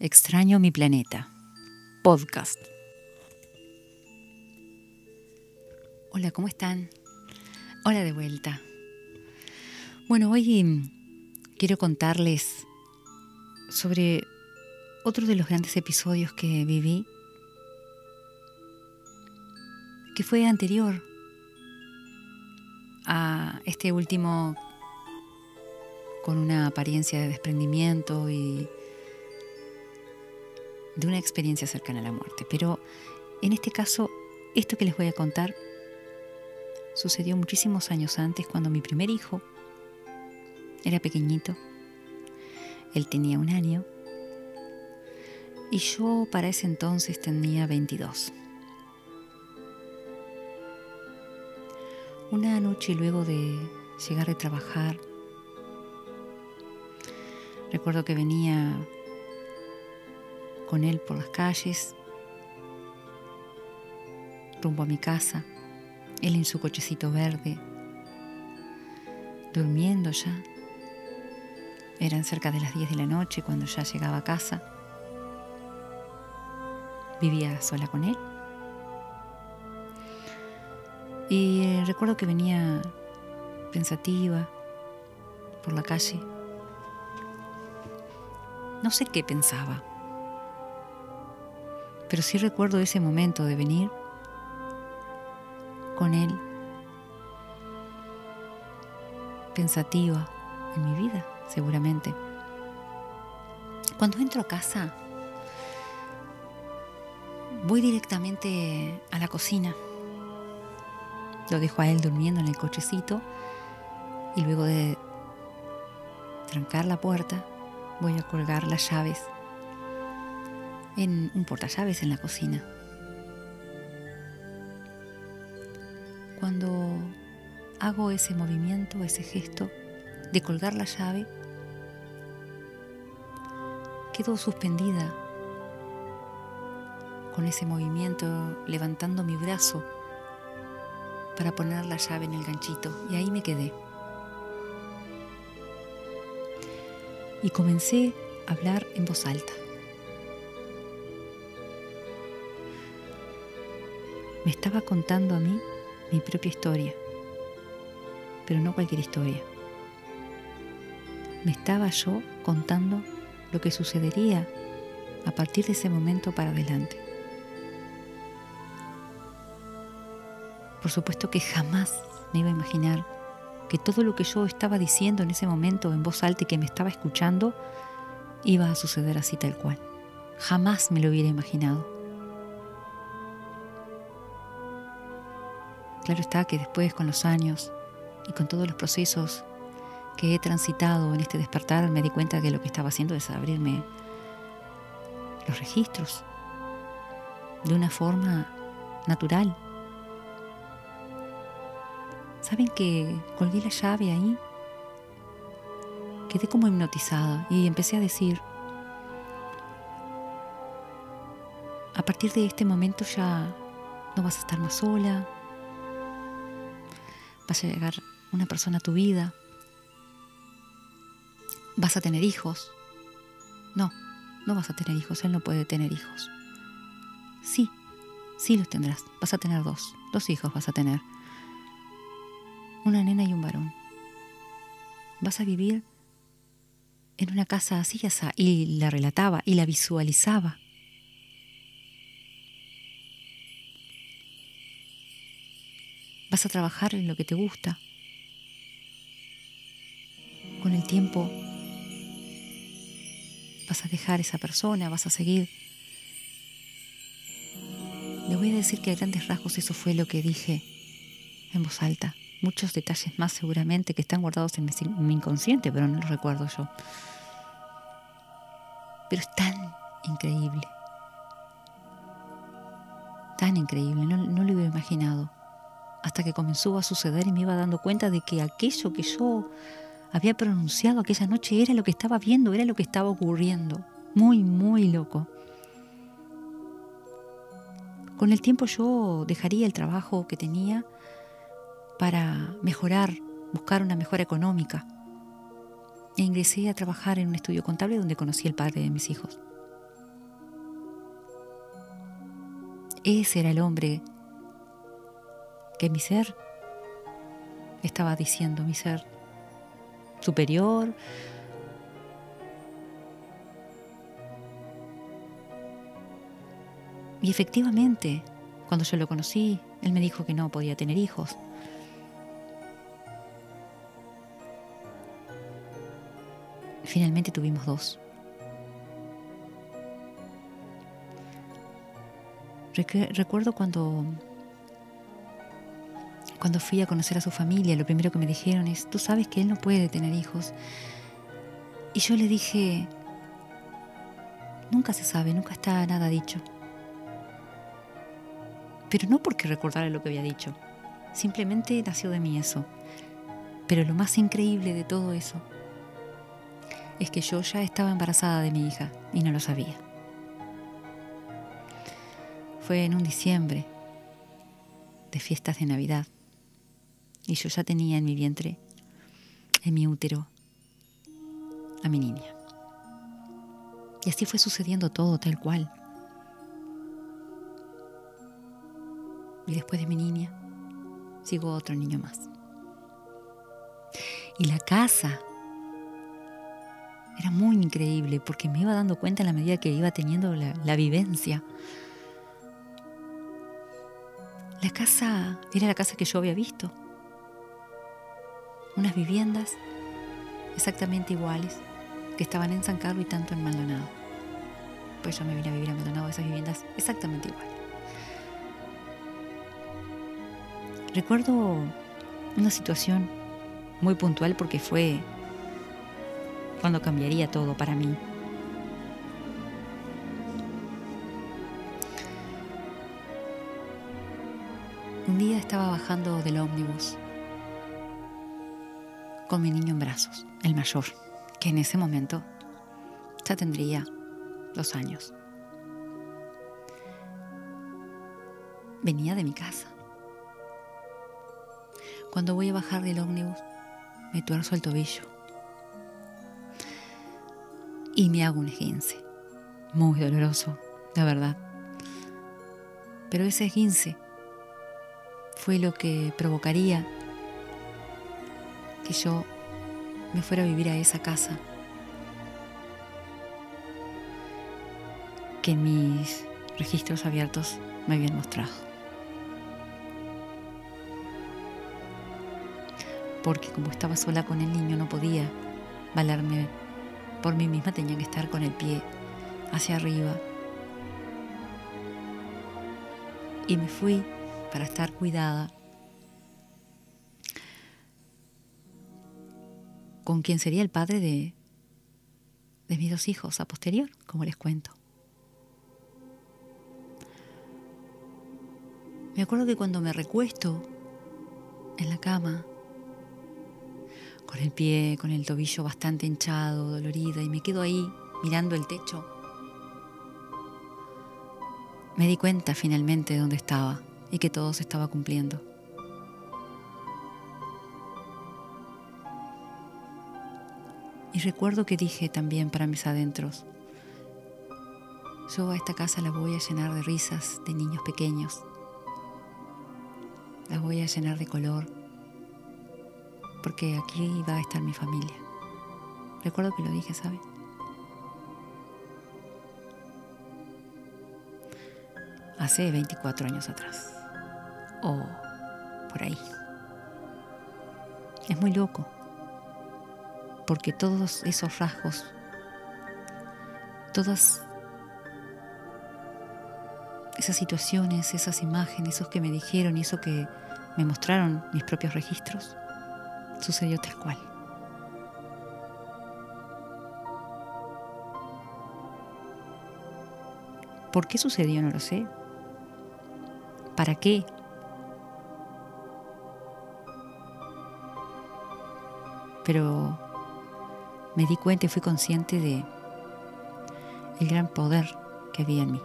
Extraño mi planeta. Podcast. Hola, ¿cómo están? Hola de vuelta. Bueno, hoy mm, quiero contarles sobre otro de los grandes episodios que viví, que fue anterior a este último con una apariencia de desprendimiento y de una experiencia cercana a la muerte. Pero en este caso, esto que les voy a contar sucedió muchísimos años antes, cuando mi primer hijo era pequeñito. Él tenía un año y yo para ese entonces tenía 22. Una noche luego de llegar de trabajar, recuerdo que venía con él por las calles, rumbo a mi casa, él en su cochecito verde, durmiendo ya. Eran cerca de las 10 de la noche cuando ya llegaba a casa. Vivía sola con él. Y eh, recuerdo que venía pensativa por la calle. No sé qué pensaba. Pero sí recuerdo ese momento de venir con Él, pensativa en mi vida, seguramente. Cuando entro a casa, voy directamente a la cocina. Lo dejo a él durmiendo en el cochecito y luego de trancar la puerta, voy a colgar las llaves en un portallaves en la cocina. Cuando hago ese movimiento, ese gesto de colgar la llave, quedo suspendida con ese movimiento, levantando mi brazo para poner la llave en el ganchito y ahí me quedé. Y comencé a hablar en voz alta. Me estaba contando a mí mi propia historia, pero no cualquier historia. Me estaba yo contando lo que sucedería a partir de ese momento para adelante. Por supuesto que jamás me iba a imaginar que todo lo que yo estaba diciendo en ese momento en voz alta y que me estaba escuchando iba a suceder así tal cual. Jamás me lo hubiera imaginado. Claro está que después, con los años y con todos los procesos que he transitado en este despertar, me di cuenta que lo que estaba haciendo es abrirme los registros de una forma natural. ¿Saben que colgué la llave ahí? Quedé como hipnotizada y empecé a decir, a partir de este momento ya no vas a estar más sola, vas a llegar una persona a tu vida, vas a tener hijos. No, no vas a tener hijos, él no puede tener hijos. Sí, sí los tendrás, vas a tener dos, dos hijos vas a tener. Una nena y un varón. Vas a vivir en una casa así, y la relataba y la visualizaba. Vas a trabajar en lo que te gusta. Con el tiempo vas a dejar esa persona, vas a seguir. Le voy a decir que a grandes rasgos eso fue lo que dije en voz alta. Muchos detalles más seguramente que están guardados en mi, inconsciente, pero no los recuerdo yo. Pero es tan increíble. Tan increíble, no, no lo hubiera imaginado hasta que comenzó a suceder y me iba dando cuenta de que aquello que yo había pronunciado aquella noche era lo que estaba viendo, era lo que estaba ocurriendo. Muy, muy loco. Con el tiempo yo dejaría el trabajo que tenía para mejorar, buscar una mejora económica. E ingresé a trabajar en un estudio contable donde conocí al padre de mis hijos. Ese era el hombre que mi ser estaba diciendo, mi ser superior. Y efectivamente, cuando yo lo conocí, él me dijo que no podía tener hijos. Finalmente tuvimos dos. Recuerdo cuando cuando fui a conocer a su familia, lo primero que me dijeron es, tú sabes que él no puede tener hijos. Y yo le dije, nunca se sabe, nunca está nada dicho. Pero no porque recordara lo que había dicho, simplemente nació de mí eso. Pero lo más increíble de todo eso es que yo ya estaba embarazada de mi hija y no lo sabía. Fue en un diciembre de fiestas de Navidad y yo ya tenía en mi vientre, en mi útero, a mi niña. Y así fue sucediendo todo tal cual. Y después de mi niña, sigo otro niño más. Y la casa era muy increíble porque me iba dando cuenta en la medida que iba teniendo la, la vivencia. La casa era la casa que yo había visto unas viviendas exactamente iguales que estaban en San Carlos y tanto en Maldonado. Pues yo me vine a vivir a Maldonado, esas viviendas exactamente iguales. Recuerdo una situación muy puntual porque fue cuando cambiaría todo para mí. Un día estaba bajando del ómnibus con mi niño en brazos, el mayor, que en ese momento ya tendría dos años. Venía de mi casa. Cuando voy a bajar del ómnibus, me tuerzo el tobillo y me hago un esguince. Muy doloroso, la verdad. Pero ese esguince fue lo que provocaría que yo me fuera a vivir a esa casa. Que mis registros abiertos me habían mostrado. Porque como estaba sola con el niño no podía valerme por mí misma, tenía que estar con el pie hacia arriba. Y me fui para estar cuidada con quien sería el padre de, de mis dos hijos a posterior, como les cuento. Me acuerdo que cuando me recuesto en la cama, con el pie, con el tobillo bastante hinchado, dolorida, y me quedo ahí mirando el techo, me di cuenta finalmente de dónde estaba y que todo se estaba cumpliendo. Y recuerdo que dije también para mis adentros, yo a esta casa la voy a llenar de risas de niños pequeños, la voy a llenar de color, porque aquí va a estar mi familia. Recuerdo que lo dije, ¿sabes? Hace 24 años atrás. O por ahí. Es muy loco porque todos esos rasgos, todas esas situaciones, esas imágenes, esos que me dijeron y eso que me mostraron mis propios registros, sucedió tal cual. ¿Por qué sucedió? No lo sé. ¿Para qué? Pero me di cuenta y fui consciente de el gran poder que había en mí.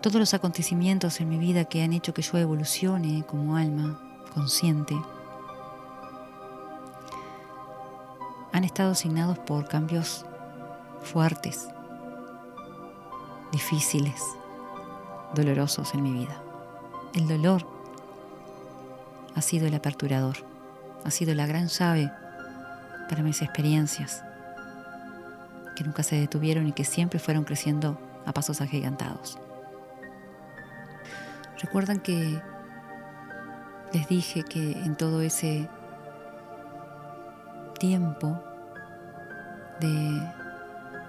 Todos los acontecimientos en mi vida que han hecho que yo evolucione como alma consciente han estado asignados por cambios fuertes difíciles, dolorosos en mi vida. El dolor ha sido el aperturador, ha sido la gran llave para mis experiencias, que nunca se detuvieron y que siempre fueron creciendo a pasos agigantados. Recuerdan que les dije que en todo ese tiempo de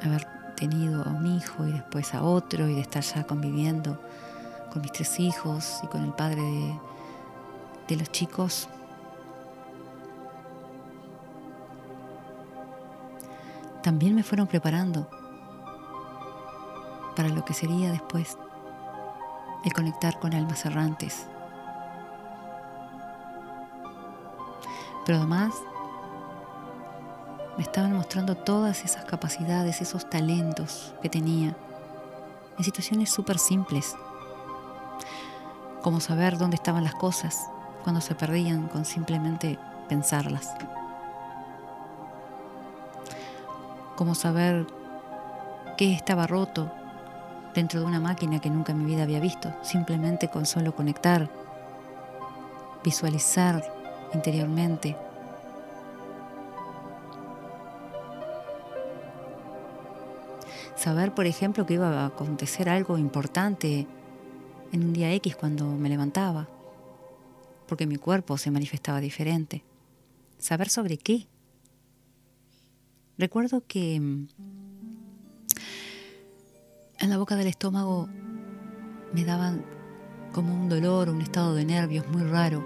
haber tenido a un hijo y después a otro y de estar ya conviviendo con mis tres hijos y con el padre de, de los chicos, también me fueron preparando para lo que sería después el conectar con almas errantes. Pero además me estaban mostrando todas esas capacidades, esos talentos que tenía en situaciones súper simples, como saber dónde estaban las cosas cuando se perdían con simplemente pensarlas, como saber qué estaba roto dentro de una máquina que nunca en mi vida había visto, simplemente con solo conectar, visualizar interiormente. Saber, por ejemplo, que iba a acontecer algo importante en un día X cuando me levantaba, porque mi cuerpo se manifestaba diferente. Saber sobre qué. Recuerdo que mm, en la boca del estómago me daban como un dolor, un estado de nervios muy raro.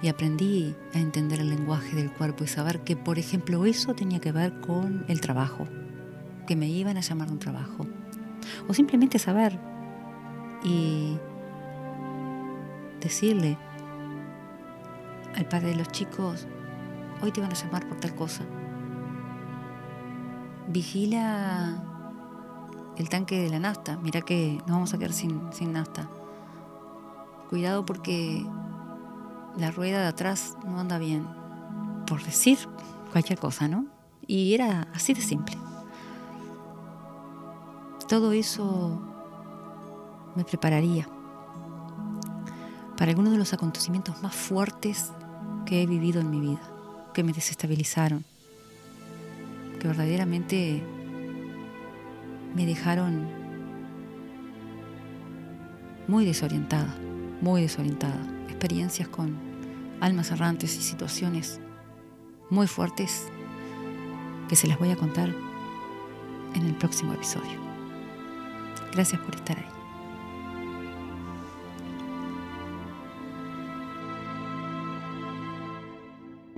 Y aprendí a entender el lenguaje del cuerpo y saber que, por ejemplo, eso tenía que ver con el trabajo, que me iban a llamar de un trabajo. O simplemente saber y decirle al padre de los chicos, hoy te van a llamar por tal cosa. Vigila el tanque de la nafta. Mira que nos vamos a quedar sin, sin nafta. Cuidado porque la rueda de atrás no anda bien. Por decir cualquier cosa, ¿no? Y era así de simple. Todo eso me prepararía para algunos de los acontecimientos más fuertes que he vivido en mi vida, que me desestabilizaron, verdaderamente me dejaron muy desorientada, muy desorientada. Experiencias con almas errantes y situaciones muy fuertes que se las voy a contar en el próximo episodio. Gracias por estar ahí.